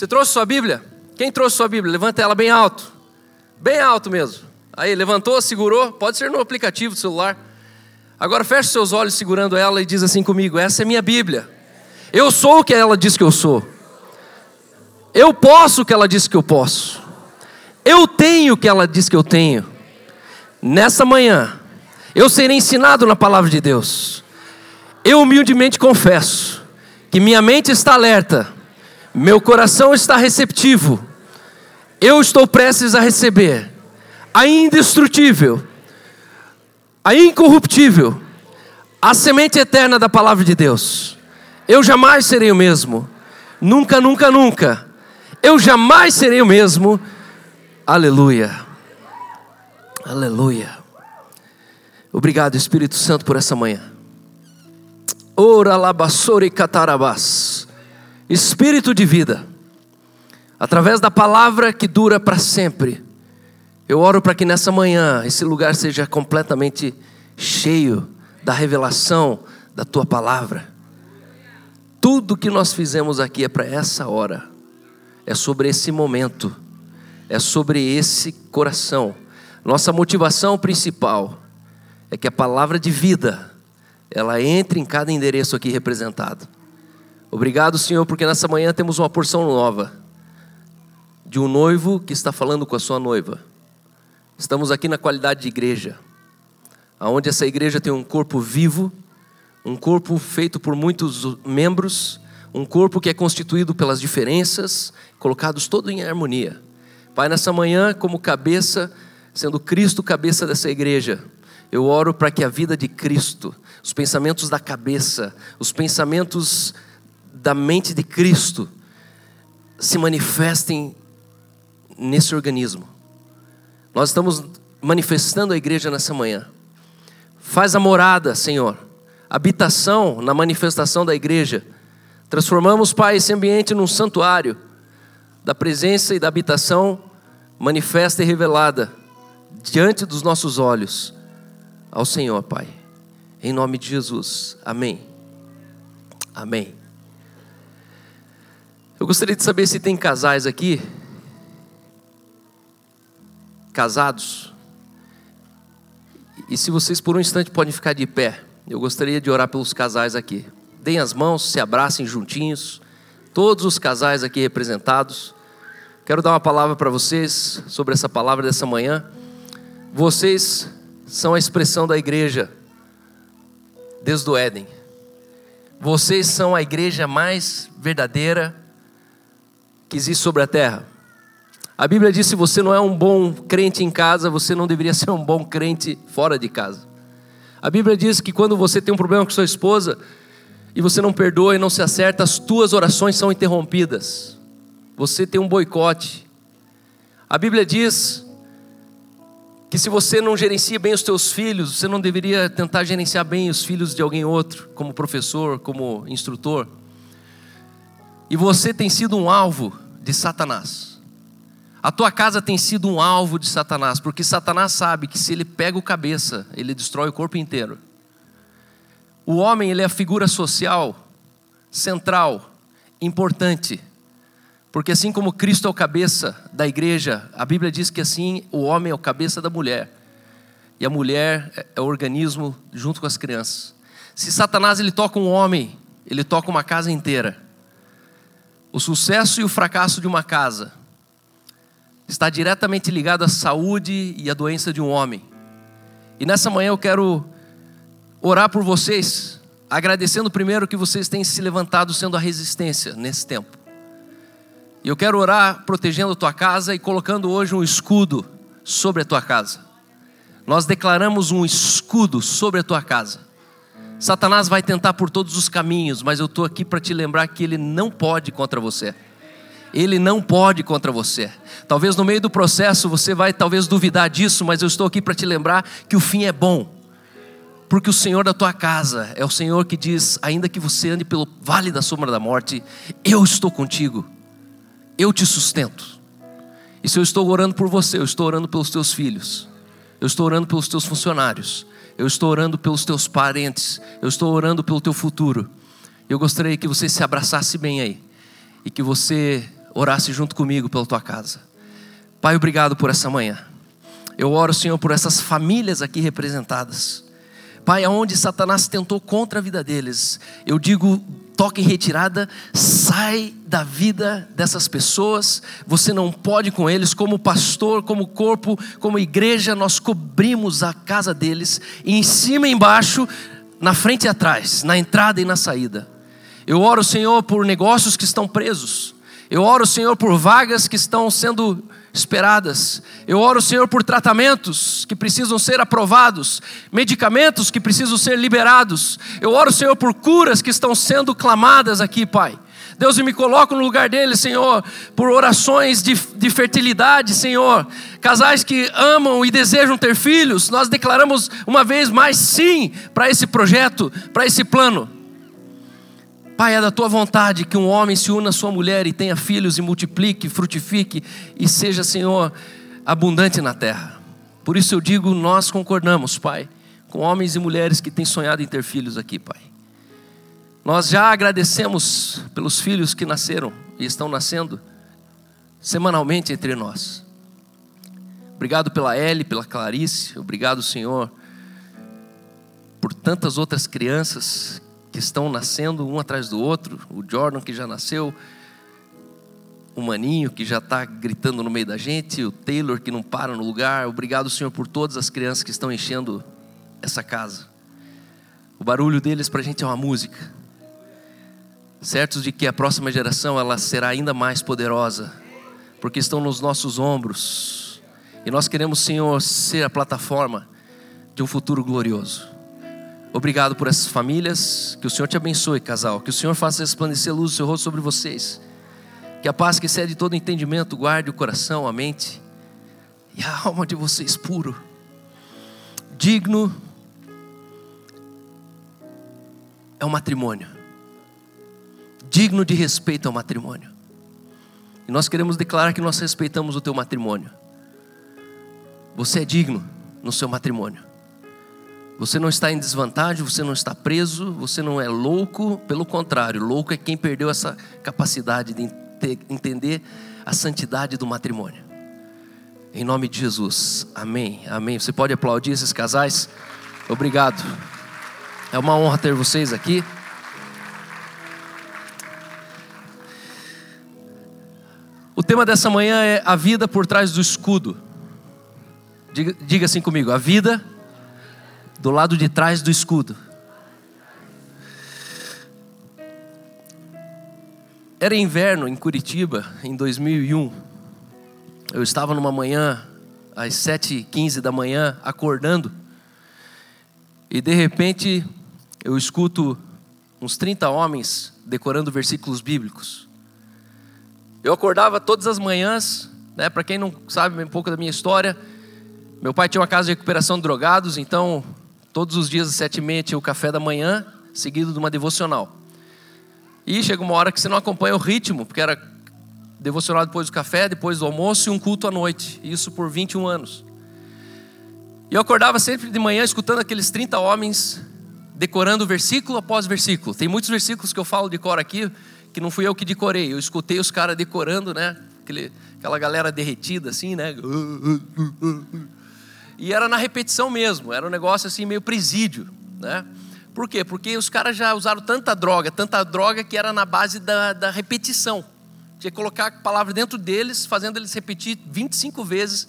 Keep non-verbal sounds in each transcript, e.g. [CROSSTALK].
Você trouxe sua Bíblia? Quem trouxe sua Bíblia? Levanta ela bem alto. Bem alto mesmo. Aí, levantou, segurou. Pode ser no aplicativo do celular. Agora feche seus olhos segurando ela e diz assim comigo: Essa é minha Bíblia. Eu sou o que ela diz que eu sou. Eu posso o que ela diz que eu posso. Eu tenho o que ela diz que eu tenho. Nessa manhã, eu serei ensinado na palavra de Deus. Eu humildemente confesso que minha mente está alerta, meu coração está receptivo. Eu estou prestes a receber a indestrutível, a incorruptível, a semente eterna da palavra de Deus. Eu jamais serei o mesmo. Nunca, nunca, nunca. Eu jamais serei o mesmo. Aleluia. Aleluia. Obrigado, Espírito Santo, por essa manhã. Ora labassore catarabás. Espírito de vida. Através da palavra que dura para sempre. Eu oro para que nessa manhã esse lugar seja completamente cheio da revelação da tua palavra. Tudo que nós fizemos aqui é para essa hora, é sobre esse momento, é sobre esse coração. Nossa motivação principal é que a palavra de vida ela entre em cada endereço aqui representado. Obrigado, Senhor, porque nessa manhã temos uma porção nova de um noivo que está falando com a sua noiva. Estamos aqui na qualidade de igreja, aonde essa igreja tem um corpo vivo, um corpo feito por muitos membros, um corpo que é constituído pelas diferenças, colocados todo em harmonia. Pai, nessa manhã, como cabeça, sendo Cristo cabeça dessa igreja, eu oro para que a vida de Cristo, os pensamentos da cabeça, os pensamentos da mente de Cristo se manifestem nesse organismo. Nós estamos manifestando a igreja nessa manhã. Faz a morada, Senhor, habitação na manifestação da igreja. Transformamos, Pai, esse ambiente num santuário da presença e da habitação manifesta e revelada diante dos nossos olhos ao Senhor, Pai. Em nome de Jesus. Amém. Amém. Eu gostaria de saber se tem casais aqui, casados, e se vocês por um instante podem ficar de pé, eu gostaria de orar pelos casais aqui. Deem as mãos, se abracem juntinhos, todos os casais aqui representados. Quero dar uma palavra para vocês sobre essa palavra dessa manhã. Vocês são a expressão da igreja desde o Éden. Vocês são a igreja mais verdadeira que existe sobre a terra. A Bíblia diz: se você não é um bom crente em casa, você não deveria [LAUGHS] ser um bom crente fora de casa. A Bíblia diz que quando você tem um problema com sua esposa e você não perdoa e não se acerta, as tuas orações são interrompidas. Você tem um boicote. A Bíblia diz que se você não gerencia bem os teus filhos, você não deveria tentar gerenciar bem os filhos de alguém outro, como professor, como instrutor. E você tem sido um alvo de Satanás. A tua casa tem sido um alvo de Satanás, porque Satanás sabe que se ele pega o cabeça, ele destrói o corpo inteiro. O homem, ele é a figura social central, importante. Porque assim como Cristo é o cabeça da igreja, a Bíblia diz que assim o homem é o cabeça da mulher. E a mulher é, é o organismo junto com as crianças. Se Satanás ele toca um homem, ele toca uma casa inteira. O sucesso e o fracasso de uma casa está diretamente ligado à saúde e à doença de um homem. E nessa manhã eu quero orar por vocês, agradecendo primeiro que vocês têm se levantado sendo a resistência nesse tempo. E eu quero orar protegendo a tua casa e colocando hoje um escudo sobre a tua casa. Nós declaramos um escudo sobre a tua casa. Satanás vai tentar por todos os caminhos, mas eu estou aqui para te lembrar que ele não pode contra você. Ele não pode contra você. Talvez no meio do processo você vai talvez duvidar disso, mas eu estou aqui para te lembrar que o fim é bom. Porque o Senhor da tua casa é o Senhor que diz: ainda que você ande pelo vale da sombra da morte, eu estou contigo. Eu te sustento. E se eu estou orando por você, eu estou orando pelos teus filhos. Eu estou orando pelos teus funcionários eu estou orando pelos teus parentes, eu estou orando pelo teu futuro. Eu gostaria que você se abraçasse bem aí e que você orasse junto comigo pela tua casa. Pai, obrigado por essa manhã. Eu oro, Senhor, por essas famílias aqui representadas. Pai, aonde Satanás tentou contra a vida deles, eu digo, toque retirada, sai da vida dessas pessoas, você não pode com eles, como pastor, como corpo, como igreja, nós cobrimos a casa deles, em cima e embaixo, na frente e atrás, na entrada e na saída. Eu oro, Senhor, por negócios que estão presos, eu oro, Senhor, por vagas que estão sendo esperadas. Eu oro, Senhor, por tratamentos que precisam ser aprovados, medicamentos que precisam ser liberados. Eu oro, Senhor, por curas que estão sendo clamadas aqui, Pai. Deus, eu me coloco no lugar deles, Senhor, por orações de, de fertilidade, Senhor. Casais que amam e desejam ter filhos, nós declaramos uma vez mais sim para esse projeto, para esse plano. Pai, é da tua vontade que um homem se una à sua mulher e tenha filhos e multiplique, frutifique e seja, Senhor, abundante na terra. Por isso eu digo, nós concordamos, Pai, com homens e mulheres que têm sonhado em ter filhos aqui, Pai. Nós já agradecemos pelos filhos que nasceram e estão nascendo semanalmente entre nós. Obrigado pela Ellie, pela Clarice, obrigado, Senhor, por tantas outras crianças estão nascendo um atrás do outro, o Jordan que já nasceu, o Maninho que já está gritando no meio da gente, o Taylor que não para no lugar. Obrigado, Senhor, por todas as crianças que estão enchendo essa casa. O barulho deles para a gente é uma música. Certos de que a próxima geração ela será ainda mais poderosa, porque estão nos nossos ombros. E nós queremos, Senhor, ser a plataforma de um futuro glorioso. Obrigado por essas famílias. Que o Senhor te abençoe, casal. Que o Senhor faça resplandecer a luz do seu rosto sobre vocês. Que a paz que excede todo entendimento guarde o coração, a mente e a alma de vocês puro, digno. É o matrimônio. Digno de respeito ao matrimônio. E nós queremos declarar que nós respeitamos o teu matrimônio. Você é digno no seu matrimônio. Você não está em desvantagem, você não está preso, você não é louco, pelo contrário, louco é quem perdeu essa capacidade de entender a santidade do matrimônio. Em nome de Jesus, amém, amém. Você pode aplaudir esses casais? Obrigado, é uma honra ter vocês aqui. O tema dessa manhã é a vida por trás do escudo. Diga, diga assim comigo: a vida do lado de trás do escudo. Era inverno em Curitiba, em 2001. Eu estava numa manhã, às 7h15 da manhã, acordando, e de repente eu escuto uns 30 homens decorando versículos bíblicos. Eu acordava todas as manhãs, né, para quem não sabe um pouco da minha história, meu pai tinha uma casa de recuperação de drogados, então Todos os dias às sete e meia tinha o café da manhã, seguido de uma devocional. E chega uma hora que você não acompanha o ritmo, porque era devocional depois do café, depois do almoço e um culto à noite. Isso por 21 anos. E eu acordava sempre de manhã escutando aqueles 30 homens decorando versículo após versículo. Tem muitos versículos que eu falo de cor aqui, que não fui eu que decorei. Eu escutei os caras decorando, né? Aquele, aquela galera derretida assim, né? E era na repetição mesmo, era um negócio assim meio presídio, né? Por quê? Porque os caras já usaram tanta droga, tanta droga que era na base da, da repetição. Tinha que colocar a palavra dentro deles, fazendo eles repetir 25 vezes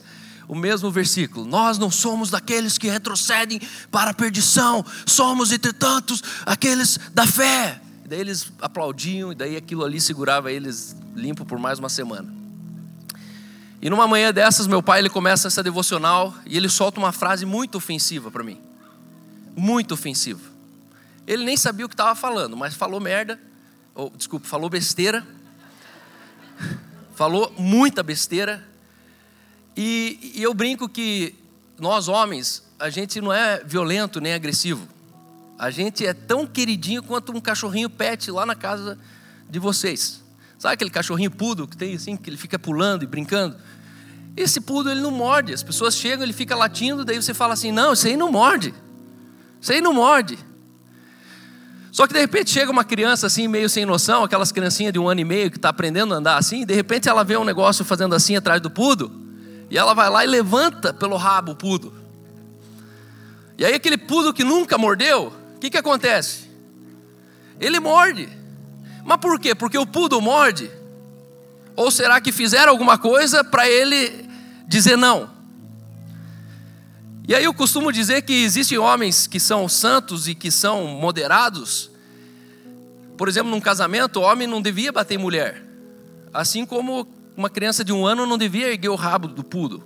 o mesmo versículo. Nós não somos daqueles que retrocedem para a perdição, somos, entretanto, aqueles da fé. Daí eles aplaudiam, e daí aquilo ali segurava eles limpo por mais uma semana. E numa manhã dessas, meu pai ele começa essa devocional e ele solta uma frase muito ofensiva para mim. Muito ofensiva. Ele nem sabia o que estava falando, mas falou merda, ou desculpa, falou besteira. falou muita besteira. E, e eu brinco que nós homens, a gente não é violento nem agressivo. A gente é tão queridinho quanto um cachorrinho pet lá na casa de vocês. Sabe aquele cachorrinho pudo que tem assim, que ele fica pulando e brincando? Esse pudo ele não morde. As pessoas chegam, ele fica latindo, daí você fala assim: "Não, isso aí não morde. Isso aí não morde". Só que de repente chega uma criança assim, meio sem noção, aquelas criancinhas de um ano e meio que está aprendendo a andar assim, de repente ela vê um negócio fazendo assim atrás do pudo, e ela vai lá e levanta pelo rabo o pudo. E aí aquele pudo que nunca mordeu, o que, que acontece? Ele morde. Mas por quê? Porque o pudo morde? Ou será que fizeram alguma coisa para ele dizer não? E aí eu costumo dizer que existem homens que são santos e que são moderados. Por exemplo, num casamento, o homem não devia bater mulher. Assim como uma criança de um ano não devia erguer o rabo do pudo.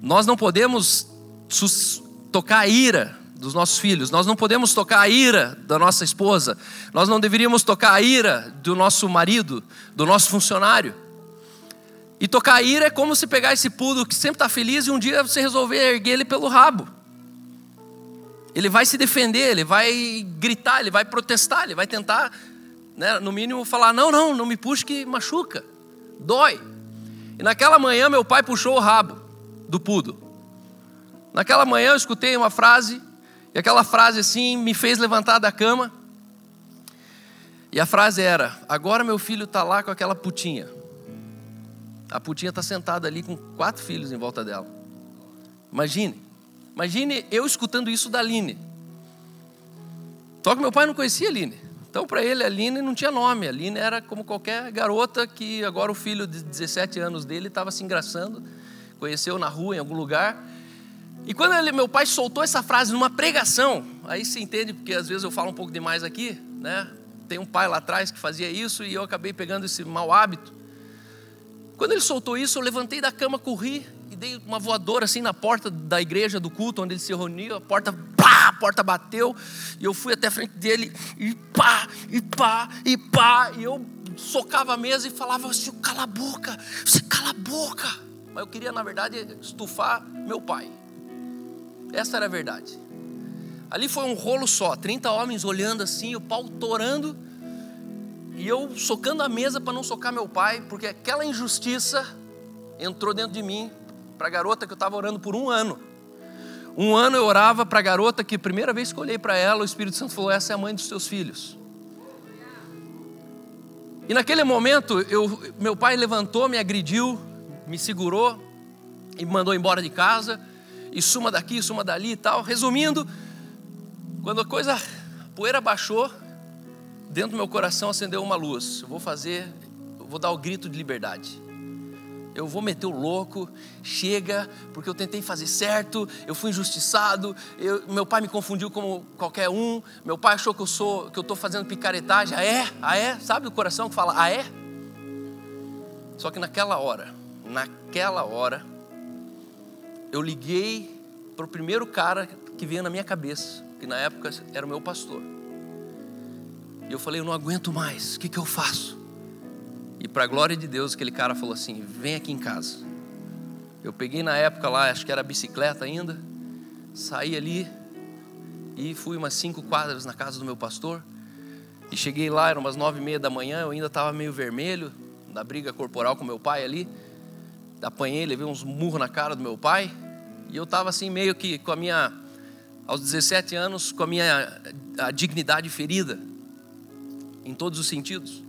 Nós não podemos tocar a ira dos nossos filhos, nós não podemos tocar a ira da nossa esposa, nós não deveríamos tocar a ira do nosso marido, do nosso funcionário. E tocar ira é como se pegar esse pudo que sempre está feliz e um dia você resolver erguer ele pelo rabo. Ele vai se defender, ele vai gritar, ele vai protestar, ele vai tentar, né, no mínimo, falar: não, não, não me puxe que machuca, dói. E naquela manhã meu pai puxou o rabo do pudo. Naquela manhã eu escutei uma frase, e aquela frase assim me fez levantar da cama. E a frase era: Agora meu filho está lá com aquela putinha. A putinha está sentada ali com quatro filhos em volta dela. Imagine, imagine eu escutando isso da Aline. Só que meu pai não conhecia a Aline. Então, para ele, a Aline não tinha nome. A Aline era como qualquer garota que agora o filho de 17 anos dele estava se engraçando, conheceu na rua, em algum lugar. E quando ele, meu pai soltou essa frase numa pregação, aí se entende, porque às vezes eu falo um pouco demais aqui, né? Tem um pai lá atrás que fazia isso e eu acabei pegando esse mau hábito. Quando ele soltou isso, eu levantei da cama, corri e dei uma voadora assim na porta da igreja do culto onde ele se reunia. A porta, pá, a porta bateu e eu fui até a frente dele e pá, e pá, e pá. E eu socava a mesa e falava assim: cala a boca, você cala a boca. Mas eu queria, na verdade, estufar meu pai. Essa era a verdade. Ali foi um rolo só, 30 homens olhando assim, o pau torando. E eu socando a mesa para não socar meu pai, porque aquela injustiça entrou dentro de mim, para a garota que eu estava orando por um ano. Um ano eu orava para a garota que, primeira vez que olhei para ela, o Espírito Santo falou: Essa é a mãe dos seus filhos. E naquele momento, eu, meu pai levantou, me agrediu, me segurou e me mandou embora de casa. E suma daqui, suma dali e tal. Resumindo, quando a coisa, a poeira baixou, dentro do meu coração acendeu uma luz. Eu vou fazer, eu vou dar o grito de liberdade. Eu vou meter o louco, chega, porque eu tentei fazer certo, eu fui injustiçado, eu, meu pai me confundiu como qualquer um, meu pai achou que eu sou, que eu estou fazendo picaretagem, ah é? Ah é? Sabe o coração que fala, ah é? Só que naquela hora, naquela hora, eu liguei para o primeiro cara que vinha na minha cabeça, que na época era o meu pastor. E eu falei, eu não aguento mais, o que, que eu faço? E para a glória de Deus, aquele cara falou assim: vem aqui em casa. Eu peguei na época lá, acho que era bicicleta ainda, saí ali e fui umas cinco quadras na casa do meu pastor. E cheguei lá, eram umas nove e meia da manhã, eu ainda estava meio vermelho, da briga corporal com meu pai ali. Apanhei, levei uns murros na cara do meu pai. E eu estava assim, meio que com a minha, aos 17 anos, com a minha a dignidade ferida em todos os sentidos.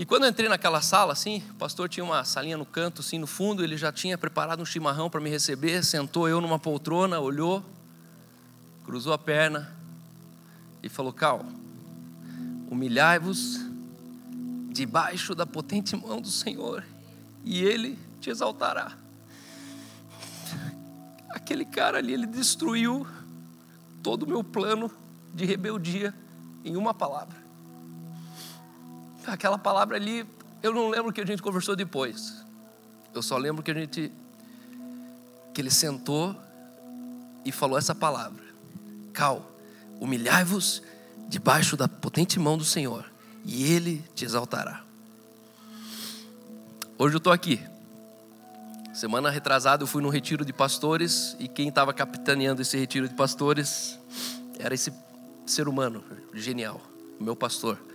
E quando eu entrei naquela sala, assim, o pastor tinha uma salinha no canto, assim, no fundo, ele já tinha preparado um chimarrão para me receber, sentou eu numa poltrona, olhou, cruzou a perna e falou: Cal, humilhai-vos debaixo da potente mão do Senhor, e Ele te exaltará. Aquele cara ali, ele destruiu todo o meu plano de rebeldia em uma palavra. Aquela palavra ali, eu não lembro o que a gente conversou depois. Eu só lembro que a gente que ele sentou e falou essa palavra: Cal, humilhai-vos debaixo da potente mão do Senhor, e ele te exaltará. Hoje eu estou aqui. Semana retrasada eu fui num retiro de pastores e quem estava capitaneando esse retiro de pastores era esse ser humano genial, o meu pastor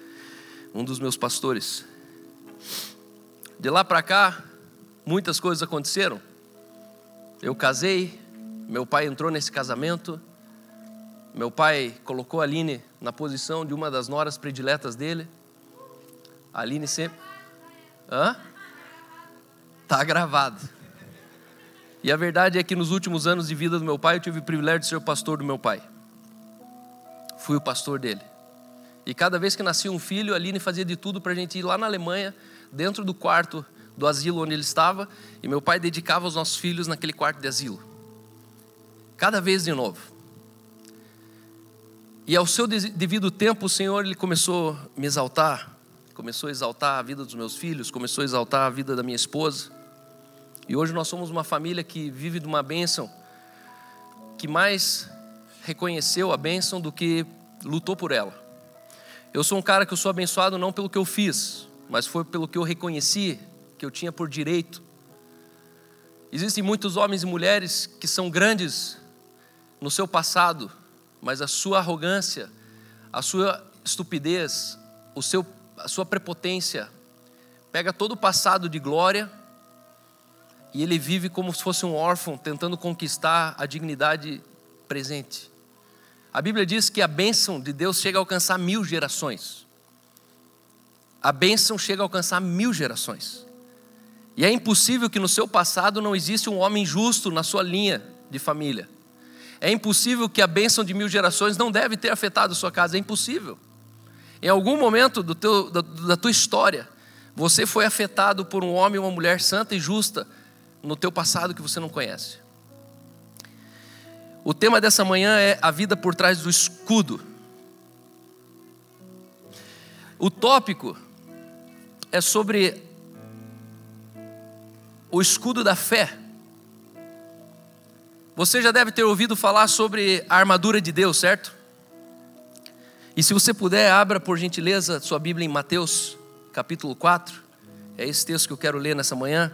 um dos meus pastores. De lá para cá, muitas coisas aconteceram. Eu casei, meu pai entrou nesse casamento, Meu pai colocou a Aline na posição de uma das noras prediletas dele. A Aline sempre. Hã? Tá gravado. E a verdade é que nos últimos anos de vida do meu pai, eu tive o privilégio de ser o pastor do meu pai. Fui o pastor dele. E cada vez que nascia um filho, a Aline fazia de tudo para a gente ir lá na Alemanha, dentro do quarto do asilo onde ele estava, e meu pai dedicava os nossos filhos naquele quarto de asilo. Cada vez de novo. E ao seu devido tempo, o Senhor ele começou a me exaltar, começou a exaltar a vida dos meus filhos, começou a exaltar a vida da minha esposa. E hoje nós somos uma família que vive de uma bênção, que mais reconheceu a bênção do que lutou por ela. Eu sou um cara que eu sou abençoado não pelo que eu fiz, mas foi pelo que eu reconheci que eu tinha por direito. Existem muitos homens e mulheres que são grandes no seu passado, mas a sua arrogância, a sua estupidez, o seu, a sua prepotência pega todo o passado de glória e ele vive como se fosse um órfão, tentando conquistar a dignidade presente. A Bíblia diz que a bênção de Deus chega a alcançar mil gerações. A bênção chega a alcançar mil gerações. E é impossível que no seu passado não exista um homem justo na sua linha de família. É impossível que a bênção de mil gerações não deve ter afetado a sua casa. É impossível. Em algum momento do teu, da, da tua história, você foi afetado por um homem ou uma mulher santa e justa no teu passado que você não conhece. O tema dessa manhã é a vida por trás do escudo. O tópico é sobre o escudo da fé. Você já deve ter ouvido falar sobre a armadura de Deus, certo? E se você puder, abra por gentileza sua Bíblia em Mateus, capítulo 4. É esse texto que eu quero ler nessa manhã.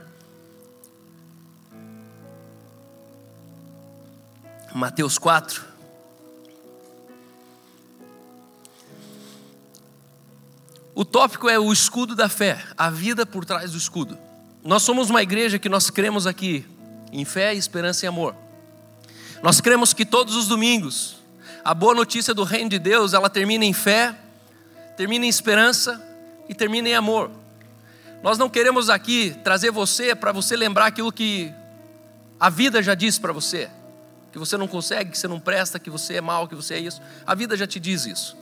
Mateus 4. O tópico é o escudo da fé, a vida por trás do escudo. Nós somos uma igreja que nós cremos aqui em fé, esperança e amor. Nós cremos que todos os domingos a boa notícia do reino de Deus, ela termina em fé, termina em esperança e termina em amor. Nós não queremos aqui trazer você para você lembrar aquilo que a vida já disse para você que você não consegue, que você não presta, que você é mal, que você é isso. A vida já te diz isso.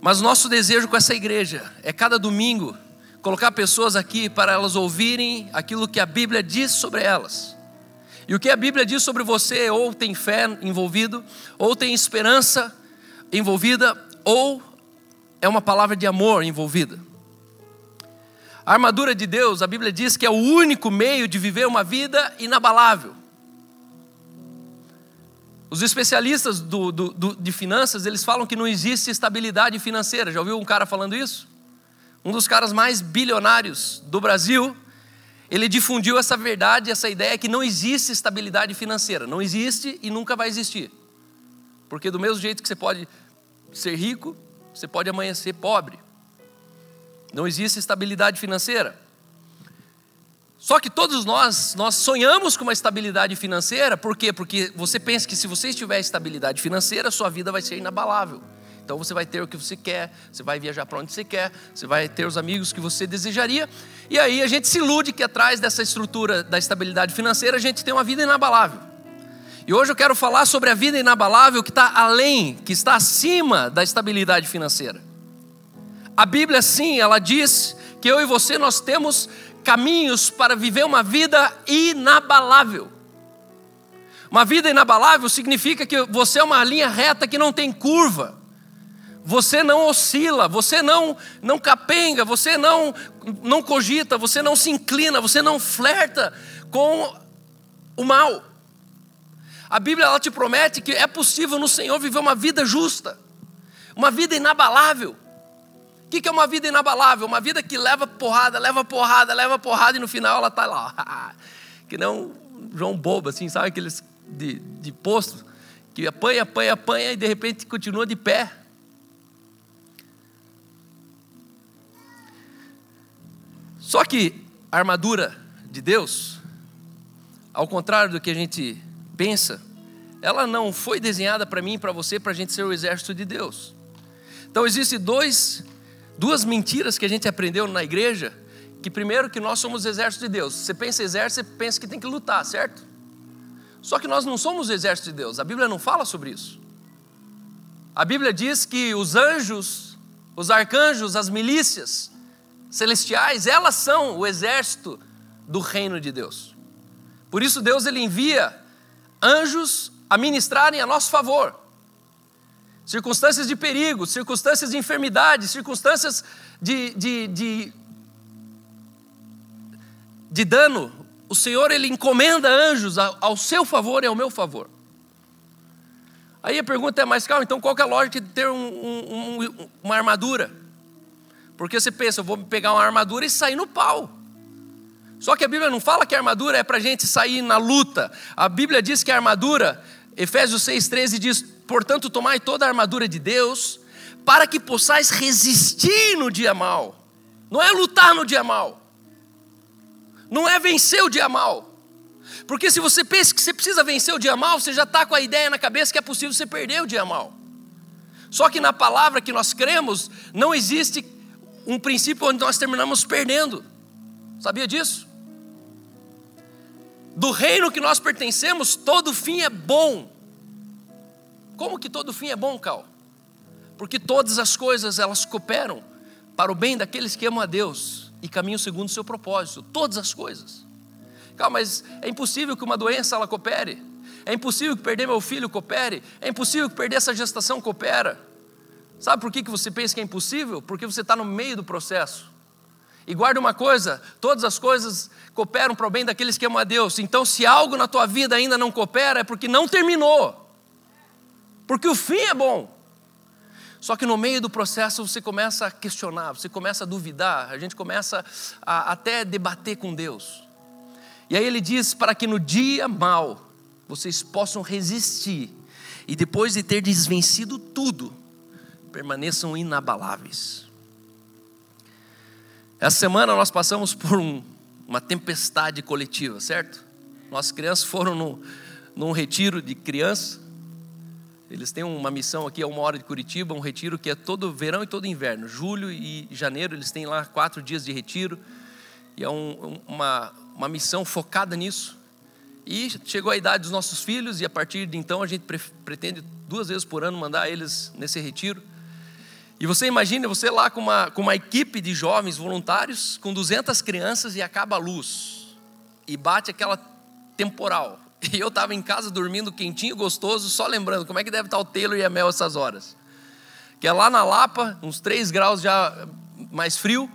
Mas nosso desejo com essa igreja é cada domingo colocar pessoas aqui para elas ouvirem aquilo que a Bíblia diz sobre elas. E o que a Bíblia diz sobre você, ou tem fé envolvido, ou tem esperança envolvida, ou é uma palavra de amor envolvida. A armadura de Deus, a Bíblia diz que é o único meio de viver uma vida inabalável. Os especialistas do, do, do, de finanças, eles falam que não existe estabilidade financeira. Já ouviu um cara falando isso? Um dos caras mais bilionários do Brasil, ele difundiu essa verdade, essa ideia que não existe estabilidade financeira. Não existe e nunca vai existir. Porque do mesmo jeito que você pode ser rico, você pode amanhecer pobre. Não existe estabilidade financeira. Só que todos nós, nós sonhamos com uma estabilidade financeira, por quê? Porque você pensa que se você tiver estabilidade financeira, sua vida vai ser inabalável. Então você vai ter o que você quer, você vai viajar para onde você quer, você vai ter os amigos que você desejaria, e aí a gente se ilude que atrás dessa estrutura da estabilidade financeira a gente tem uma vida inabalável. E hoje eu quero falar sobre a vida inabalável que está além, que está acima da estabilidade financeira. A Bíblia, sim, ela diz que eu e você nós temos caminhos para viver uma vida inabalável. Uma vida inabalável significa que você é uma linha reta que não tem curva. Você não oscila, você não não capenga, você não não cogita, você não se inclina, você não flerta com o mal. A Bíblia ela te promete que é possível no Senhor viver uma vida justa, uma vida inabalável que, que é uma vida inabalável? Uma vida que leva porrada, leva porrada, leva porrada e no final ela está lá. [LAUGHS] que não João Bobo, assim, sabe aqueles de, de posto que apanha, apanha, apanha e de repente continua de pé. Só que a armadura de Deus, ao contrário do que a gente pensa, ela não foi desenhada para mim e para você para a gente ser o exército de Deus. Então existem dois, duas mentiras que a gente aprendeu na igreja, que primeiro que nós somos exército de Deus. Você pensa exército, você pensa que tem que lutar, certo? Só que nós não somos o exército de Deus. A Bíblia não fala sobre isso. A Bíblia diz que os anjos, os arcanjos, as milícias celestiais, elas são o exército do reino de Deus. Por isso Deus ele envia anjos a ministrarem a nosso favor. Circunstâncias de perigo, circunstâncias de enfermidade, circunstâncias de, de, de, de dano, o Senhor ele encomenda anjos ao seu favor e ao meu favor. Aí a pergunta é mais calma, então qual é a lógica de ter um, um, um, uma armadura? Porque você pensa, eu vou pegar uma armadura e sair no pau. Só que a Bíblia não fala que a armadura é para a gente sair na luta. A Bíblia diz que a armadura, Efésios 6,13 diz: portanto, tomai toda a armadura de Deus, para que possais resistir no dia mal. Não é lutar no dia mal, não é vencer o dia mal. Porque se você pensa que você precisa vencer o dia mal, você já está com a ideia na cabeça que é possível você perder o dia mal. Só que na palavra que nós cremos, não existe um princípio onde nós terminamos perdendo. Sabia disso? Do reino que nós pertencemos, todo fim é bom. Como que todo fim é bom, Cal? Porque todas as coisas elas cooperam para o bem daqueles que amam a Deus e caminham segundo o seu propósito. Todas as coisas. Calma, mas é impossível que uma doença ela coopere. É impossível que perder meu filho coopere. É impossível que perder essa gestação coopera. Sabe por que, que você pensa que é impossível? Porque você está no meio do processo. E guarda uma coisa: todas as coisas cooperam para o bem daqueles que amam a Deus. Então, se algo na tua vida ainda não coopera, é porque não terminou. Porque o fim é bom. Só que no meio do processo você começa a questionar, você começa a duvidar, a gente começa a até debater com Deus. E aí ele diz: para que no dia mal vocês possam resistir, e depois de ter desvencido tudo, permaneçam inabaláveis. Essa semana nós passamos por um, uma tempestade coletiva, certo? Nossas crianças foram no, num retiro de criança eles têm uma missão aqui a uma hora de Curitiba, um retiro que é todo verão e todo inverno. Julho e janeiro eles têm lá quatro dias de retiro. E é um, uma, uma missão focada nisso. E chegou a idade dos nossos filhos e a partir de então a gente pre pretende duas vezes por ano mandar eles nesse retiro. E você imagina você lá com uma, com uma equipe de jovens voluntários, com 200 crianças e acaba a luz. E bate aquela temporal. [LAUGHS] E eu estava em casa dormindo quentinho, gostoso, só lembrando como é que deve estar o Taylor e a Mel essas horas. Que é lá na Lapa, uns 3 graus já mais frio.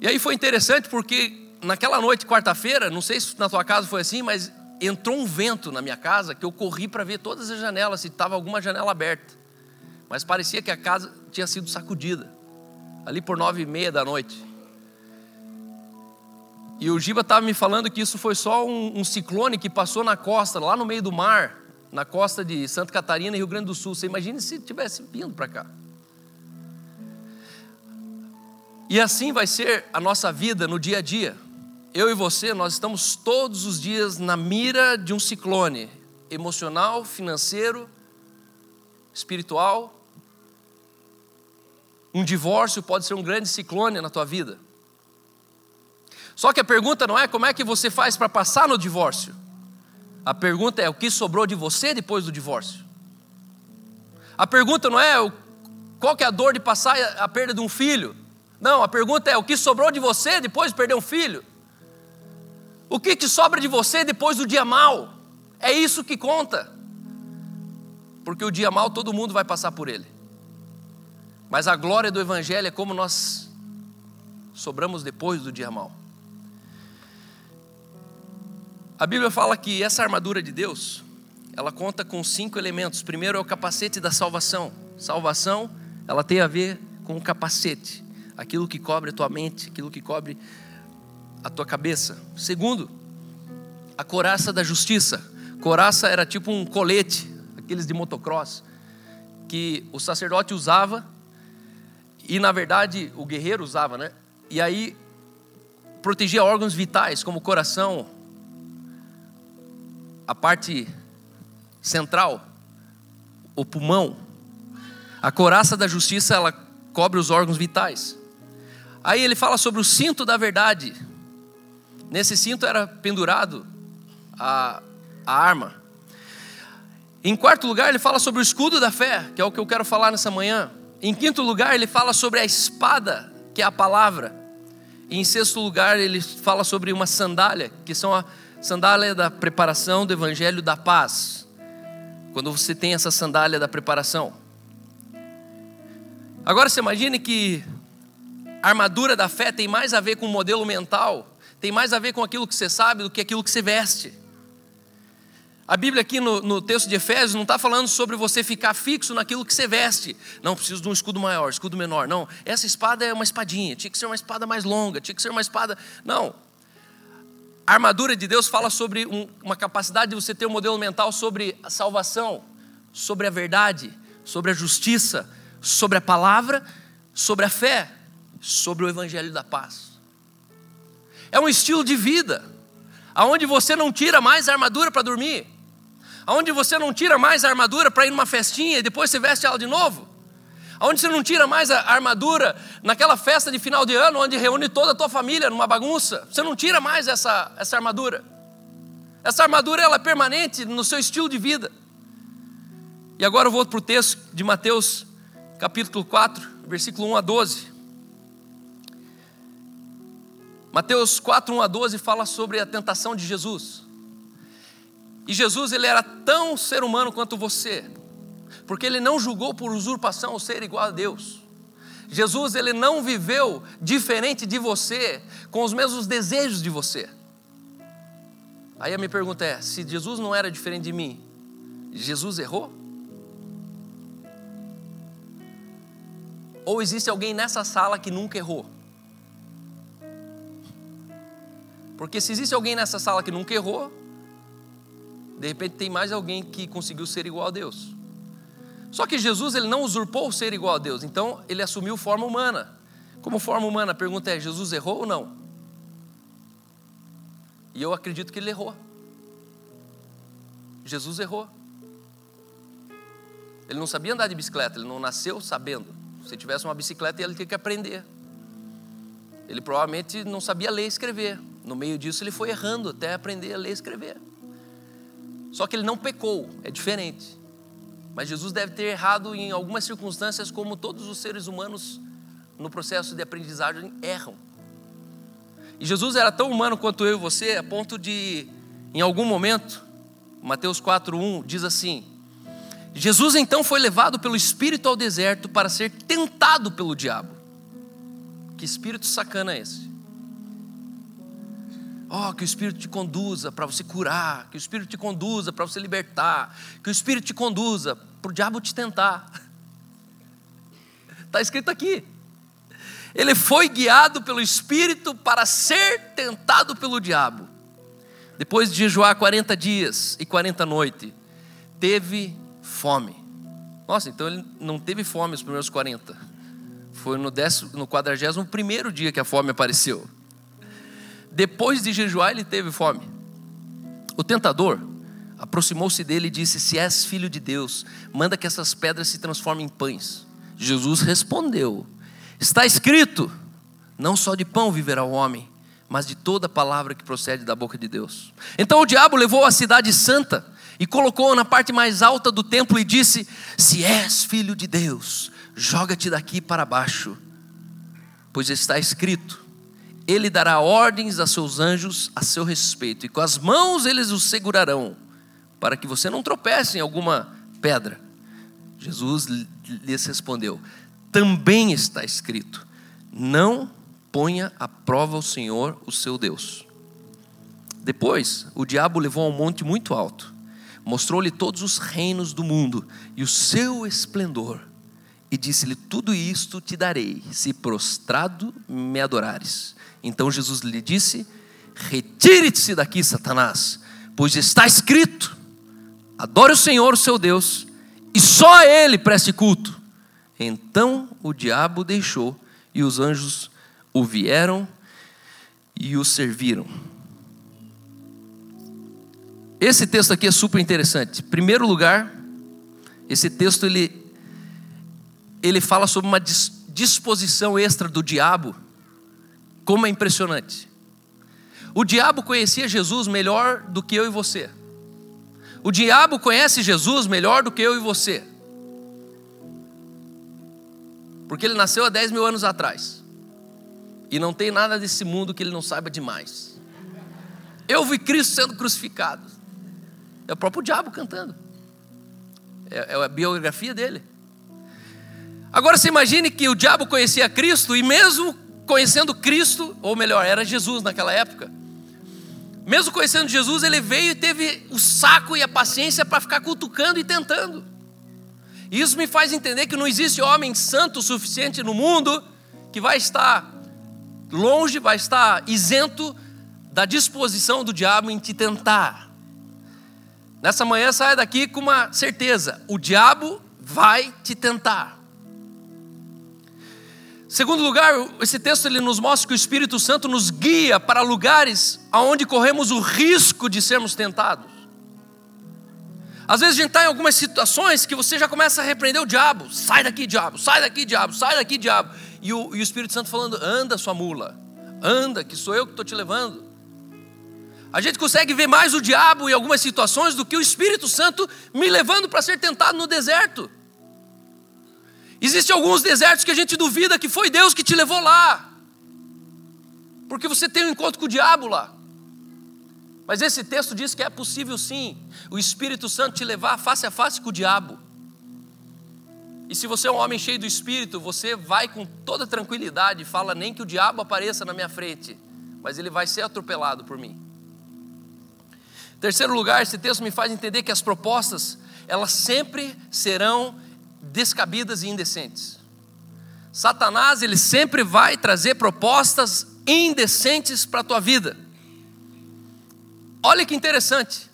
E aí foi interessante porque naquela noite, quarta-feira, não sei se na tua casa foi assim, mas entrou um vento na minha casa que eu corri para ver todas as janelas, se estava alguma janela aberta. Mas parecia que a casa tinha sido sacudida, ali por nove e meia da noite. E o Giba estava me falando que isso foi só um, um, ciclone que passou na costa, lá no meio do mar, na costa de Santa Catarina e Rio Grande do Sul. Você imagina se tivesse vindo para cá. E assim vai ser a nossa vida no dia a dia. Eu e você, nós estamos todos os dias na mira de um ciclone emocional, financeiro, espiritual. Um divórcio pode ser um grande ciclone na tua vida. Só que a pergunta não é como é que você faz para passar no divórcio. A pergunta é o que sobrou de você depois do divórcio. A pergunta não é qual que é a dor de passar a perda de um filho. Não, a pergunta é o que sobrou de você depois de perder um filho. O que te sobra de você depois do dia mal? É isso que conta. Porque o dia mal todo mundo vai passar por ele. Mas a glória do evangelho é como nós sobramos depois do dia mal. A Bíblia fala que essa armadura de Deus, ela conta com cinco elementos. Primeiro é o capacete da salvação. Salvação, ela tem a ver com o capacete, aquilo que cobre a tua mente, aquilo que cobre a tua cabeça. Segundo, a coraça da justiça. Coraça era tipo um colete, aqueles de motocross, que o sacerdote usava e na verdade o guerreiro usava, né? E aí protegia órgãos vitais como o coração, a parte central, o pulmão. A coraça da justiça, ela cobre os órgãos vitais. Aí ele fala sobre o cinto da verdade. Nesse cinto era pendurado a, a arma. Em quarto lugar, ele fala sobre o escudo da fé, que é o que eu quero falar nessa manhã. Em quinto lugar, ele fala sobre a espada, que é a palavra. E em sexto lugar, ele fala sobre uma sandália, que são a sandália da preparação do evangelho da paz. Quando você tem essa sandália da preparação. Agora você imagine que a armadura da fé tem mais a ver com o modelo mental, tem mais a ver com aquilo que você sabe do que aquilo que você veste. A Bíblia aqui no, no texto de Efésios não está falando sobre você ficar fixo naquilo que você veste. Não, preciso de um escudo maior, escudo menor. Não, essa espada é uma espadinha, tinha que ser uma espada mais longa, tinha que ser uma espada. Não. A armadura de Deus fala sobre um, uma capacidade de você ter um modelo mental sobre a salvação, sobre a verdade, sobre a justiça, sobre a palavra, sobre a fé, sobre o evangelho da paz. É um estilo de vida, aonde você não tira mais a armadura para dormir Onde você não tira mais a armadura para ir numa festinha e depois você veste ela de novo? Onde você não tira mais a armadura naquela festa de final de ano, onde reúne toda a tua família numa bagunça? Você não tira mais essa, essa armadura. Essa armadura ela é permanente no seu estilo de vida. E agora eu vou para o texto de Mateus, capítulo 4, versículo 1 a 12. Mateus 4, 1 a 12 fala sobre a tentação de Jesus. E Jesus ele era tão ser humano quanto você, porque ele não julgou por usurpação o ser igual a Deus. Jesus ele não viveu diferente de você, com os mesmos desejos de você. Aí a minha pergunta é: se Jesus não era diferente de mim, Jesus errou? Ou existe alguém nessa sala que nunca errou? Porque se existe alguém nessa sala que nunca errou, de repente tem mais alguém que conseguiu ser igual a Deus. Só que Jesus ele não usurpou ser igual a Deus, então ele assumiu forma humana. Como forma humana, a pergunta é: Jesus errou ou não? E eu acredito que ele errou. Jesus errou. Ele não sabia andar de bicicleta, ele não nasceu sabendo. Se tivesse uma bicicleta, ele tinha que aprender. Ele provavelmente não sabia ler e escrever. No meio disso, ele foi errando até aprender a ler e escrever. Só que ele não pecou, é diferente. Mas Jesus deve ter errado em algumas circunstâncias, como todos os seres humanos no processo de aprendizagem erram. E Jesus era tão humano quanto eu e você, a ponto de, em algum momento, Mateus 4:1 diz assim: Jesus então foi levado pelo Espírito ao deserto para ser tentado pelo diabo. Que espírito sacana é esse? Oh, que o Espírito te conduza para você curar, que o Espírito te conduza para você libertar, que o Espírito te conduza para o diabo te tentar. Está escrito aqui. Ele foi guiado pelo Espírito para ser tentado pelo diabo. Depois de jejuar 40 dias e 40 noites, teve fome. Nossa, então ele não teve fome os primeiros 40. Foi no, décimo, no 41 dia que a fome apareceu. Depois de jejuar, ele teve fome. O tentador aproximou-se dele e disse: Se és filho de Deus, manda que essas pedras se transformem em pães. Jesus respondeu: Está escrito: Não só de pão viverá o homem, mas de toda palavra que procede da boca de Deus. Então o diabo levou a cidade santa e colocou-a na parte mais alta do templo e disse: Se és filho de Deus, joga-te daqui para baixo, pois está escrito: ele dará ordens a seus anjos a seu respeito, e com as mãos eles o segurarão, para que você não tropece em alguma pedra. Jesus lhes respondeu: Também está escrito: Não ponha à prova o Senhor, o seu Deus. Depois, o diabo levou a um monte muito alto, mostrou-lhe todos os reinos do mundo e o seu esplendor, e disse-lhe: Tudo isto te darei, se prostrado me adorares. Então Jesus lhe disse: Retire-se daqui, Satanás, pois está escrito: Adore o Senhor, o seu Deus, e só a Ele preste culto. Então o diabo deixou, e os anjos o vieram e o serviram. Esse texto aqui é super interessante. Em primeiro lugar, esse texto ele, ele fala sobre uma disposição extra do diabo, como é impressionante. O diabo conhecia Jesus melhor do que eu e você. O diabo conhece Jesus melhor do que eu e você. Porque ele nasceu há 10 mil anos atrás. E não tem nada desse mundo que ele não saiba demais. Eu vi Cristo sendo crucificado. É o próprio diabo cantando. É, é a biografia dele. Agora você imagine que o diabo conhecia Cristo e mesmo conhecendo Cristo, ou melhor, era Jesus naquela época. Mesmo conhecendo Jesus, ele veio e teve o saco e a paciência para ficar cutucando e tentando. Isso me faz entender que não existe homem santo o suficiente no mundo que vai estar longe, vai estar isento da disposição do diabo em te tentar. Nessa manhã saia daqui com uma certeza: o diabo vai te tentar. Segundo lugar, esse texto ele nos mostra que o Espírito Santo nos guia para lugares aonde corremos o risco de sermos tentados. Às vezes a gente está em algumas situações que você já começa a repreender o diabo. Sai daqui, diabo, sai daqui, diabo, sai daqui, diabo. E o, e o Espírito Santo falando: anda, sua mula, anda, que sou eu que estou te levando. A gente consegue ver mais o diabo em algumas situações do que o Espírito Santo me levando para ser tentado no deserto. Existem alguns desertos que a gente duvida que foi Deus que te levou lá, porque você tem um encontro com o diabo lá. Mas esse texto diz que é possível sim, o Espírito Santo te levar face a face com o diabo. E se você é um homem cheio do Espírito, você vai com toda tranquilidade fala: nem que o diabo apareça na minha frente, mas ele vai ser atropelado por mim. Terceiro lugar, esse texto me faz entender que as propostas, elas sempre serão descabidas e indecentes. Satanás, ele sempre vai trazer propostas indecentes para a tua vida. Olha que interessante.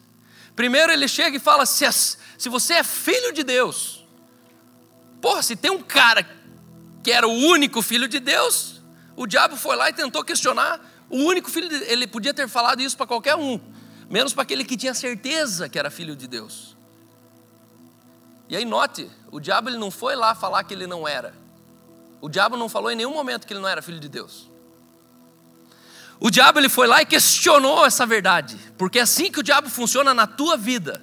Primeiro ele chega e fala: se, se você é filho de Deus, porra, se tem um cara que era o único filho de Deus, o diabo foi lá e tentou questionar o único filho de Ele podia ter falado isso para qualquer um, menos para aquele que tinha certeza que era filho de Deus. E aí note, o diabo ele não foi lá falar que ele não era. O diabo não falou em nenhum momento que ele não era filho de Deus. O diabo ele foi lá e questionou essa verdade, porque é assim que o diabo funciona na tua vida.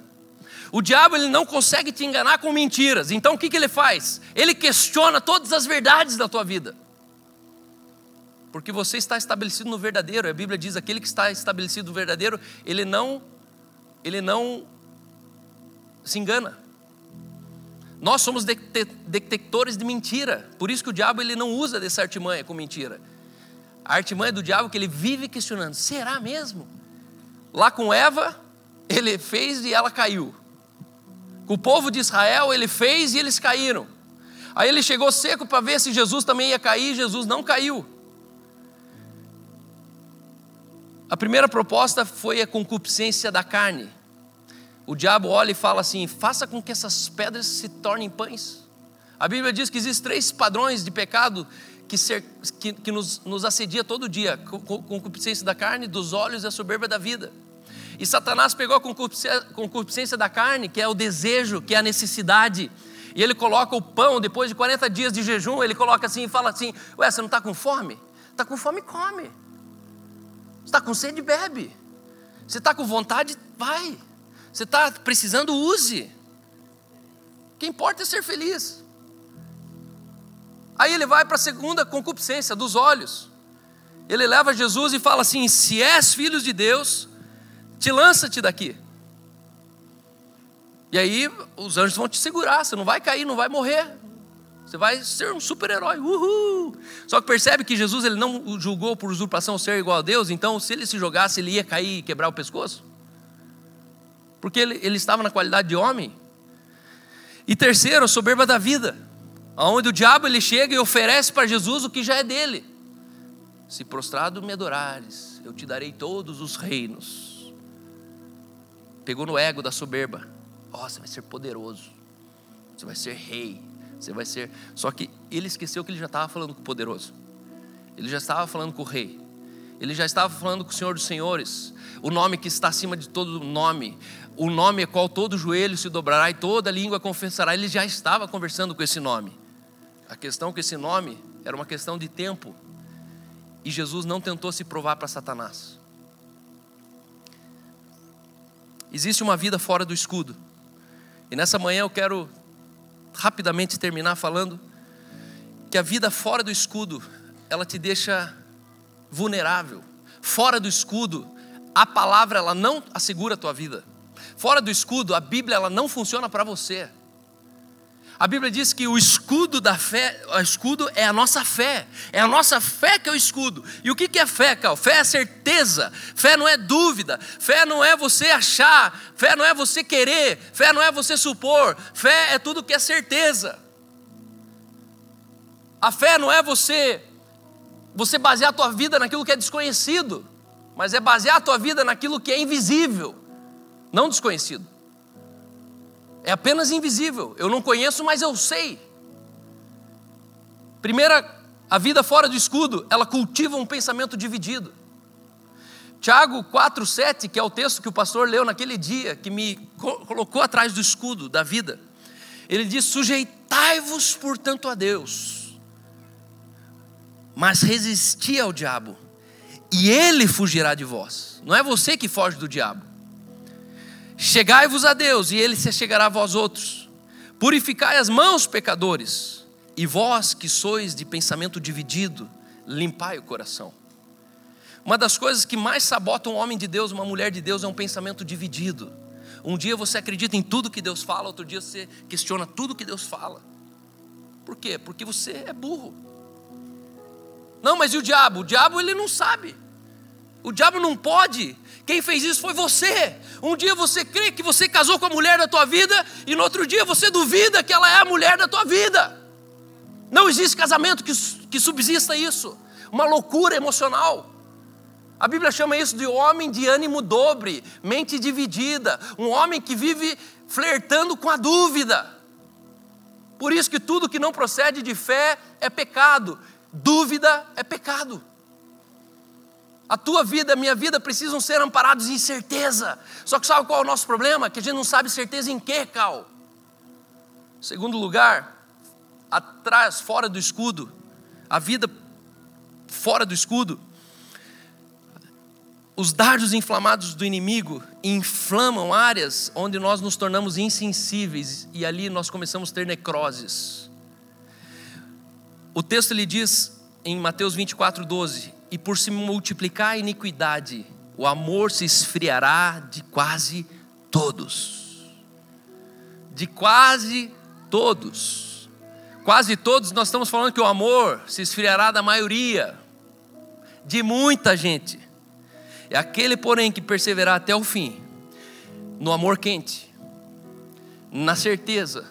O diabo ele não consegue te enganar com mentiras. Então o que, que ele faz? Ele questiona todas as verdades da tua vida. Porque você está estabelecido no verdadeiro. A Bíblia diz aquele que está estabelecido no verdadeiro, ele não ele não se engana. Nós somos detectores de mentira. Por isso que o diabo ele não usa dessa artimanha com mentira. A artimanha do diabo é que ele vive questionando: será mesmo? Lá com Eva, ele fez e ela caiu. Com o povo de Israel, ele fez e eles caíram. Aí ele chegou seco para ver se Jesus também ia cair, Jesus não caiu. A primeira proposta foi a concupiscência da carne o diabo olha e fala assim: faça com que essas pedras se tornem pães. A Bíblia diz que existem três padrões de pecado que, ser, que, que nos, nos assedia todo dia: concupiscência da carne, dos olhos e a soberba da vida. E Satanás pegou a concupiscência da carne, que é o desejo, que é a necessidade, e ele coloca o pão, depois de 40 dias de jejum, ele coloca assim e fala assim: Ué, você não está com fome? Está com fome, come. Está com sede, bebe. Você está com vontade, vai. Você está precisando, use. O que importa é ser feliz. Aí ele vai para a segunda concupiscência dos olhos. Ele leva Jesus e fala assim: se és filho de Deus, te lança-te daqui. E aí os anjos vão te segurar, você não vai cair, não vai morrer. Você vai ser um super-herói. Uhul! Só que percebe que Jesus ele não julgou por usurpação ser igual a Deus, então se ele se jogasse, ele ia cair e quebrar o pescoço porque ele, ele estava na qualidade de homem. E terceiro, a soberba da vida, aonde o diabo ele chega e oferece para Jesus o que já é dele. Se prostrado me adorares, eu te darei todos os reinos. Pegou no ego da soberba. Ó, oh, você vai ser poderoso. Você vai ser rei. Você vai ser. Só que ele esqueceu que ele já estava falando com o poderoso. Ele já estava falando com o rei. Ele já estava falando com o Senhor dos Senhores, o nome que está acima de todo nome, o nome a qual todo joelho se dobrará e toda língua confessará. Ele já estava conversando com esse nome. A questão é que esse nome era uma questão de tempo. E Jesus não tentou se provar para Satanás. Existe uma vida fora do escudo. E nessa manhã eu quero rapidamente terminar falando que a vida fora do escudo, ela te deixa vulnerável. Fora do escudo, a palavra ela não assegura a tua vida. Fora do escudo, a Bíblia ela não funciona para você. A Bíblia diz que o escudo da fé, o escudo é a nossa fé. É a nossa fé que é o escudo. E o que é fé, Cal? Fé é certeza. Fé não é dúvida. Fé não é você achar. Fé não é você querer. Fé não é você supor. Fé é tudo que é certeza. A fé não é você você basear a tua vida naquilo que é desconhecido, mas é basear a tua vida naquilo que é invisível, não desconhecido. É apenas invisível. Eu não conheço, mas eu sei. Primeira, a vida fora do escudo, ela cultiva um pensamento dividido. Tiago 4,7, que é o texto que o pastor leu naquele dia, que me colocou atrás do escudo da vida. Ele diz: Sujeitai-vos, portanto, a Deus mas resisti ao diabo, e ele fugirá de vós. Não é você que foge do diabo. Chegai-vos a Deus, e ele se chegará a vós outros. Purificai as mãos, pecadores, e vós que sois de pensamento dividido, limpai o coração. Uma das coisas que mais sabota um homem de Deus, uma mulher de Deus, é um pensamento dividido. Um dia você acredita em tudo que Deus fala, outro dia você questiona tudo que Deus fala. Por quê? Porque você é burro. Não, mas e o diabo? O diabo ele não sabe. O diabo não pode. Quem fez isso foi você. Um dia você crê que você casou com a mulher da tua vida e no outro dia você duvida que ela é a mulher da tua vida. Não existe casamento que, que subsista isso. Uma loucura emocional. A Bíblia chama isso de homem de ânimo dobre, mente dividida, um homem que vive flertando com a dúvida. Por isso que tudo que não procede de fé é pecado. Dúvida é pecado. A tua vida, a minha vida precisam ser amparados em certeza. Só que sabe qual é o nosso problema? Que a gente não sabe certeza em quê, Cal? Segundo lugar, atrás, fora do escudo, a vida fora do escudo, os dardos inflamados do inimigo inflamam áreas onde nós nos tornamos insensíveis e ali nós começamos a ter necroses. O texto lhe diz em Mateus 24, 12: E por se multiplicar a iniquidade, o amor se esfriará de quase todos. De quase todos. Quase todos, nós estamos falando que o amor se esfriará da maioria, de muita gente. É aquele, porém, que perseverar até o fim, no amor quente, na certeza,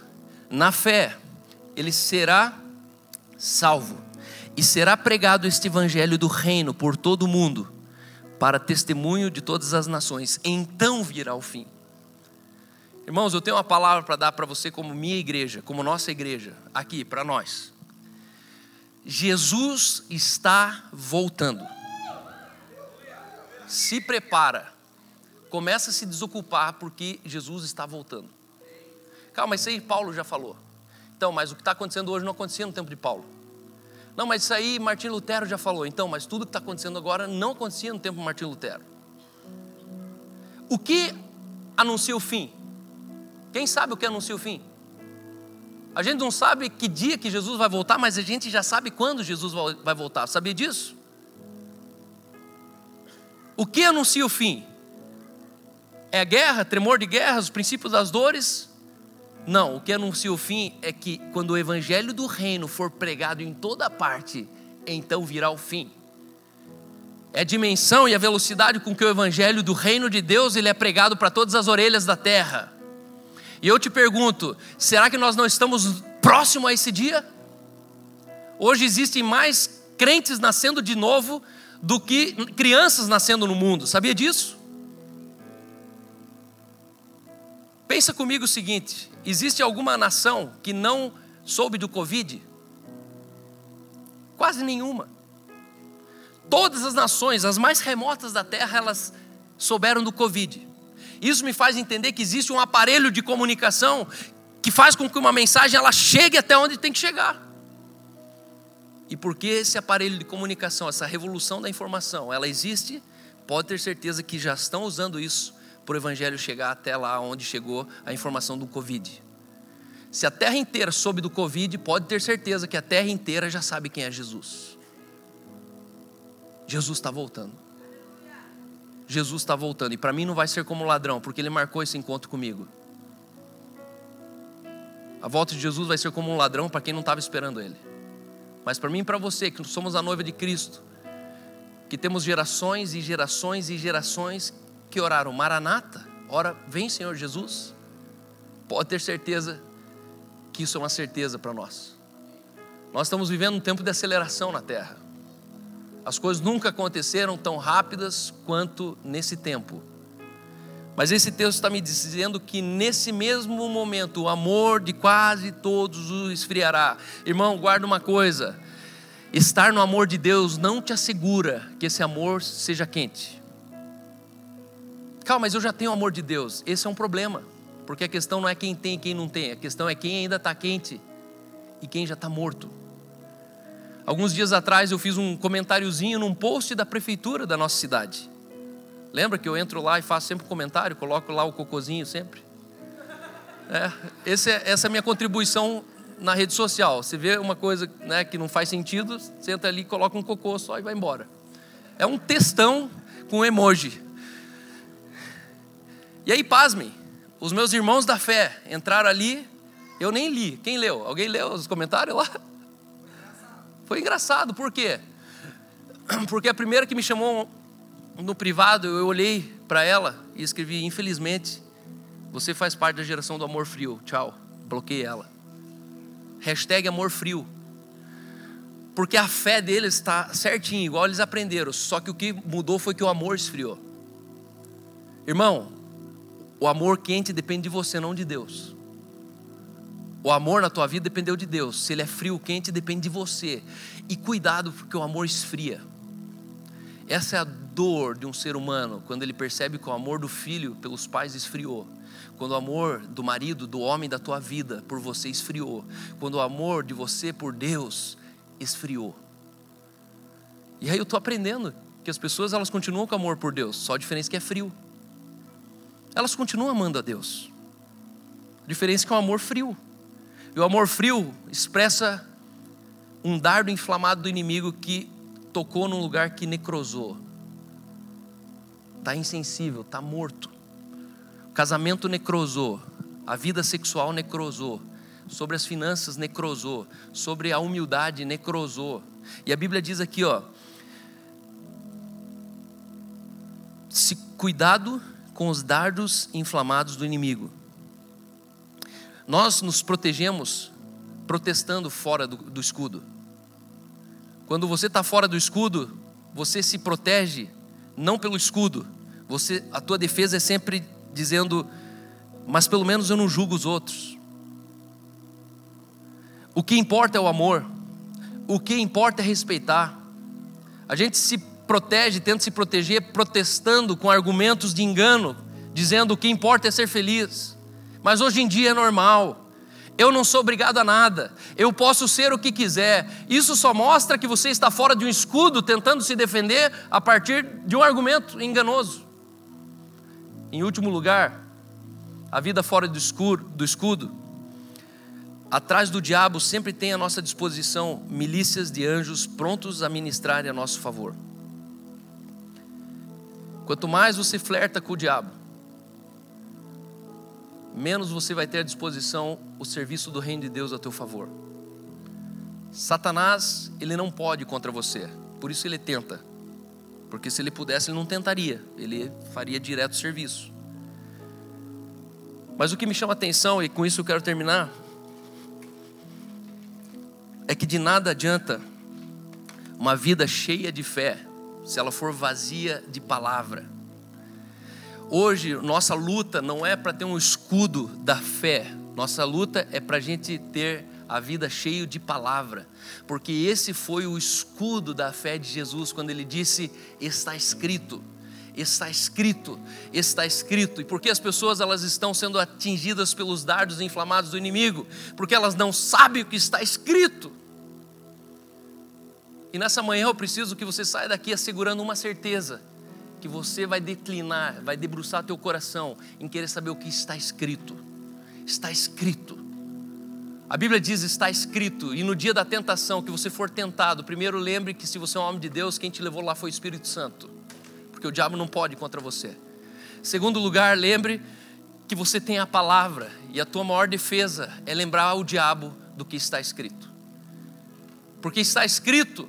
na fé, ele será salvo. E será pregado este evangelho do reino por todo o mundo, para testemunho de todas as nações. Então virá o fim. Irmãos, eu tenho uma palavra para dar para você, como minha igreja, como nossa igreja, aqui para nós. Jesus está voltando. Se prepara. Começa a se desocupar porque Jesus está voltando. Calma, isso aí Paulo já falou. Então, mas o que está acontecendo hoje não acontecia no tempo de Paulo. Não, mas isso aí Martim Lutero já falou. Então, mas tudo que está acontecendo agora não acontecia no tempo de Martim Lutero. O que anuncia o fim? Quem sabe o que anuncia o fim? A gente não sabe que dia que Jesus vai voltar, mas a gente já sabe quando Jesus vai voltar. Sabia disso? O que anuncia o fim? É a guerra, tremor de guerra, os princípios das dores? Não, o que anuncia o fim é que quando o evangelho do reino for pregado em toda parte, então virá o fim. É a dimensão e a velocidade com que o evangelho do reino de Deus ele é pregado para todas as orelhas da terra. E eu te pergunto, será que nós não estamos próximo a esse dia? Hoje existem mais crentes nascendo de novo do que crianças nascendo no mundo. Sabia disso? Pensa comigo o seguinte: existe alguma nação que não soube do Covid? Quase nenhuma. Todas as nações, as mais remotas da terra, elas souberam do Covid. Isso me faz entender que existe um aparelho de comunicação que faz com que uma mensagem ela chegue até onde tem que chegar. E porque esse aparelho de comunicação, essa revolução da informação, ela existe, pode ter certeza que já estão usando isso para o evangelho chegar até lá onde chegou a informação do Covid. Se a terra inteira soube do Covid, pode ter certeza que a terra inteira já sabe quem é Jesus. Jesus está voltando. Jesus está voltando. E para mim não vai ser como ladrão, porque ele marcou esse encontro comigo. A volta de Jesus vai ser como um ladrão para quem não estava esperando ele. Mas para mim e para você, que somos a noiva de Cristo, que temos gerações e gerações e gerações que oraram Maranata, ora, vem Senhor Jesus, pode ter certeza que isso é uma certeza para nós. Nós estamos vivendo um tempo de aceleração na terra. As coisas nunca aconteceram tão rápidas quanto nesse tempo. Mas esse texto está me dizendo que nesse mesmo momento o amor de quase todos o esfriará. Irmão, guarda uma coisa: estar no amor de Deus não te assegura que esse amor seja quente. Calma, mas eu já tenho o amor de Deus. Esse é um problema, porque a questão não é quem tem e quem não tem, a questão é quem ainda está quente e quem já está morto. Alguns dias atrás eu fiz um comentáriozinho num post da prefeitura da nossa cidade. Lembra que eu entro lá e faço sempre um comentário, coloco lá o cocôzinho sempre? É, esse é, essa é a minha contribuição na rede social. Você vê uma coisa né, que não faz sentido, senta ali, coloca um cocô só e vai embora. É um textão com emoji. E aí, pasmem, os meus irmãos da fé entraram ali, eu nem li. Quem leu? Alguém leu os comentários lá? Foi engraçado, por quê? Porque a primeira que me chamou no privado, eu olhei para ela e escrevi: Infelizmente, você faz parte da geração do amor frio. Tchau. Bloqueei ela. Hashtag amor frio. Porque a fé deles está certinho, igual eles aprenderam. Só que o que mudou foi que o amor esfriou. Irmão, o amor quente depende de você, não de Deus. O amor na tua vida dependeu de Deus. Se ele é frio ou quente, depende de você. E cuidado, porque o amor esfria. Essa é a dor de um ser humano quando ele percebe que o amor do filho pelos pais esfriou. Quando o amor do marido, do homem da tua vida por você esfriou. Quando o amor de você por Deus esfriou. E aí eu estou aprendendo que as pessoas elas continuam com amor por Deus, só a diferença é que é frio. Elas continuam amando a Deus. A diferença é que é um amor frio. E o amor frio expressa um dardo inflamado do inimigo que tocou num lugar que necrosou. Está insensível, está morto. O casamento necrosou, a vida sexual necrosou, sobre as finanças necrosou, sobre a humildade necrosou. E a Bíblia diz aqui, ó, se cuidado com os dardos inflamados do inimigo. Nós nos protegemos protestando fora do, do escudo. Quando você está fora do escudo, você se protege não pelo escudo. Você, a tua defesa é sempre dizendo, mas pelo menos eu não julgo os outros. O que importa é o amor. O que importa é respeitar. A gente se protege, tenta se proteger protestando com argumentos de engano, dizendo o que importa é ser feliz. Mas hoje em dia é normal. Eu não sou obrigado a nada. Eu posso ser o que quiser. Isso só mostra que você está fora de um escudo tentando se defender a partir de um argumento enganoso. Em último lugar, a vida fora do escuro, do escudo. Atrás do diabo sempre tem à nossa disposição milícias de anjos prontos a ministrarem a nosso favor. Quanto mais você flerta com o diabo, menos você vai ter à disposição o serviço do reino de Deus a teu favor. Satanás, ele não pode contra você, por isso ele tenta. Porque se ele pudesse, ele não tentaria, ele faria direto serviço. Mas o que me chama atenção, e com isso eu quero terminar, é que de nada adianta uma vida cheia de fé se ela for vazia de palavra. Hoje, nossa luta não é para ter um escudo da fé, nossa luta é para a gente ter a vida cheio de palavra, porque esse foi o escudo da fé de Jesus quando ele disse: está escrito está escrito, está escrito. E por que as pessoas elas estão sendo atingidas pelos dardos inflamados do inimigo? Porque elas não sabem o que está escrito. E nessa manhã eu preciso que você saia daqui assegurando uma certeza, que você vai declinar, vai debruçar teu coração em querer saber o que está escrito. Está escrito. A Bíblia diz: está escrito, e no dia da tentação, que você for tentado, primeiro lembre que se você é um homem de Deus, quem te levou lá foi o Espírito Santo porque o diabo não pode contra você. Segundo lugar, lembre que você tem a palavra e a tua maior defesa é lembrar o diabo do que está escrito. Porque está escrito: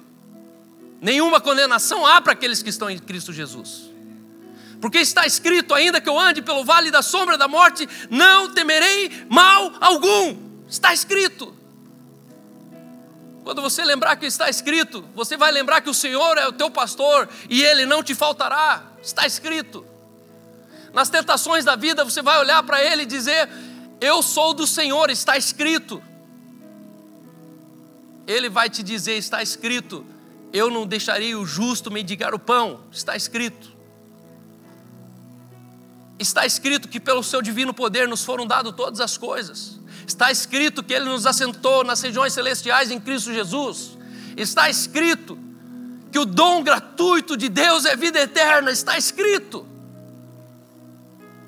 nenhuma condenação há para aqueles que estão em Cristo Jesus. Porque está escrito: ainda que eu ande pelo vale da sombra da morte, não temerei mal algum. Está escrito. Quando você lembrar que está escrito, você vai lembrar que o Senhor é o teu pastor e ele não te faltará. Está escrito. Nas tentações da vida, você vai olhar para ele e dizer: Eu sou do Senhor, está escrito. Ele vai te dizer: Está escrito. Eu não deixaria o justo mendigar o pão. Está escrito. Está escrito que pelo seu divino poder nos foram dadas todas as coisas. Está escrito que Ele nos assentou nas regiões celestiais em Cristo Jesus. Está escrito que o dom gratuito de Deus é vida eterna. Está escrito.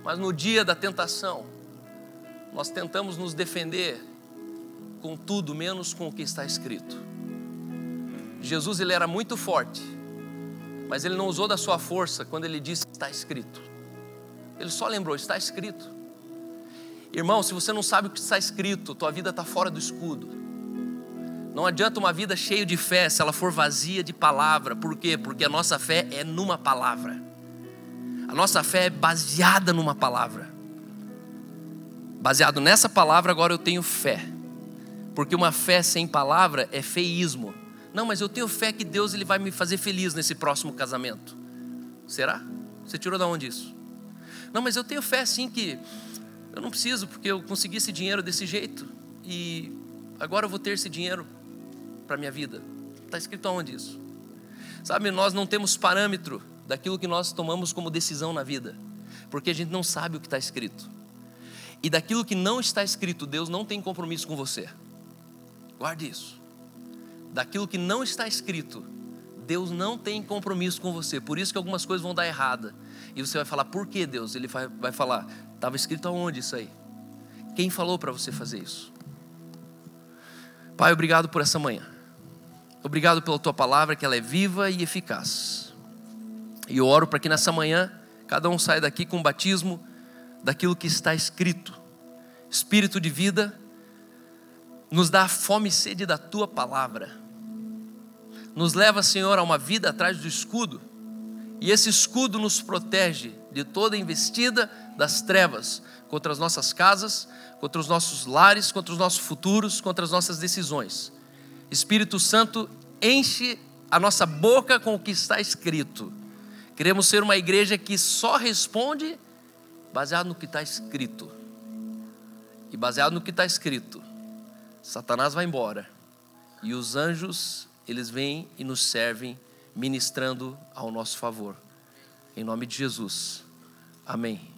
Mas no dia da tentação, nós tentamos nos defender com tudo menos com o que está escrito. Jesus ele era muito forte, mas ele não usou da sua força quando ele disse está escrito. Ele só lembrou, está escrito. Irmão, se você não sabe o que está escrito, tua vida está fora do escudo. Não adianta uma vida cheia de fé se ela for vazia de palavra. Por quê? Porque a nossa fé é numa palavra. A nossa fé é baseada numa palavra. Baseado nessa palavra, agora eu tenho fé. Porque uma fé sem palavra é feísmo. Não, mas eu tenho fé que Deus ele vai me fazer feliz nesse próximo casamento. Será? Você tirou da onde isso? Não, mas eu tenho fé sim que eu não preciso, porque eu consegui esse dinheiro desse jeito e agora eu vou ter esse dinheiro para minha vida. Está escrito aonde isso? Sabe, nós não temos parâmetro daquilo que nós tomamos como decisão na vida, porque a gente não sabe o que está escrito. E daquilo que não está escrito, Deus não tem compromisso com você. Guarde isso. Daquilo que não está escrito, Deus não tem compromisso com você. Por isso que algumas coisas vão dar errada. E você vai falar, por que Deus? Ele vai, vai falar, Estava escrito aonde isso aí? Quem falou para você fazer isso? Pai, obrigado por essa manhã. Obrigado pela tua palavra, que ela é viva e eficaz. E eu oro para que nessa manhã cada um saia daqui com o batismo daquilo que está escrito. Espírito de vida, nos dá fome e sede da tua palavra. Nos leva, Senhor, a uma vida atrás do escudo. E esse escudo nos protege de toda investida das trevas contra as nossas casas, contra os nossos lares, contra os nossos futuros, contra as nossas decisões. Espírito Santo, enche a nossa boca com o que está escrito. Queremos ser uma igreja que só responde baseado no que está escrito. E baseado no que está escrito, Satanás vai embora. E os anjos, eles vêm e nos servem, ministrando ao nosso favor. Em nome de Jesus. Amém.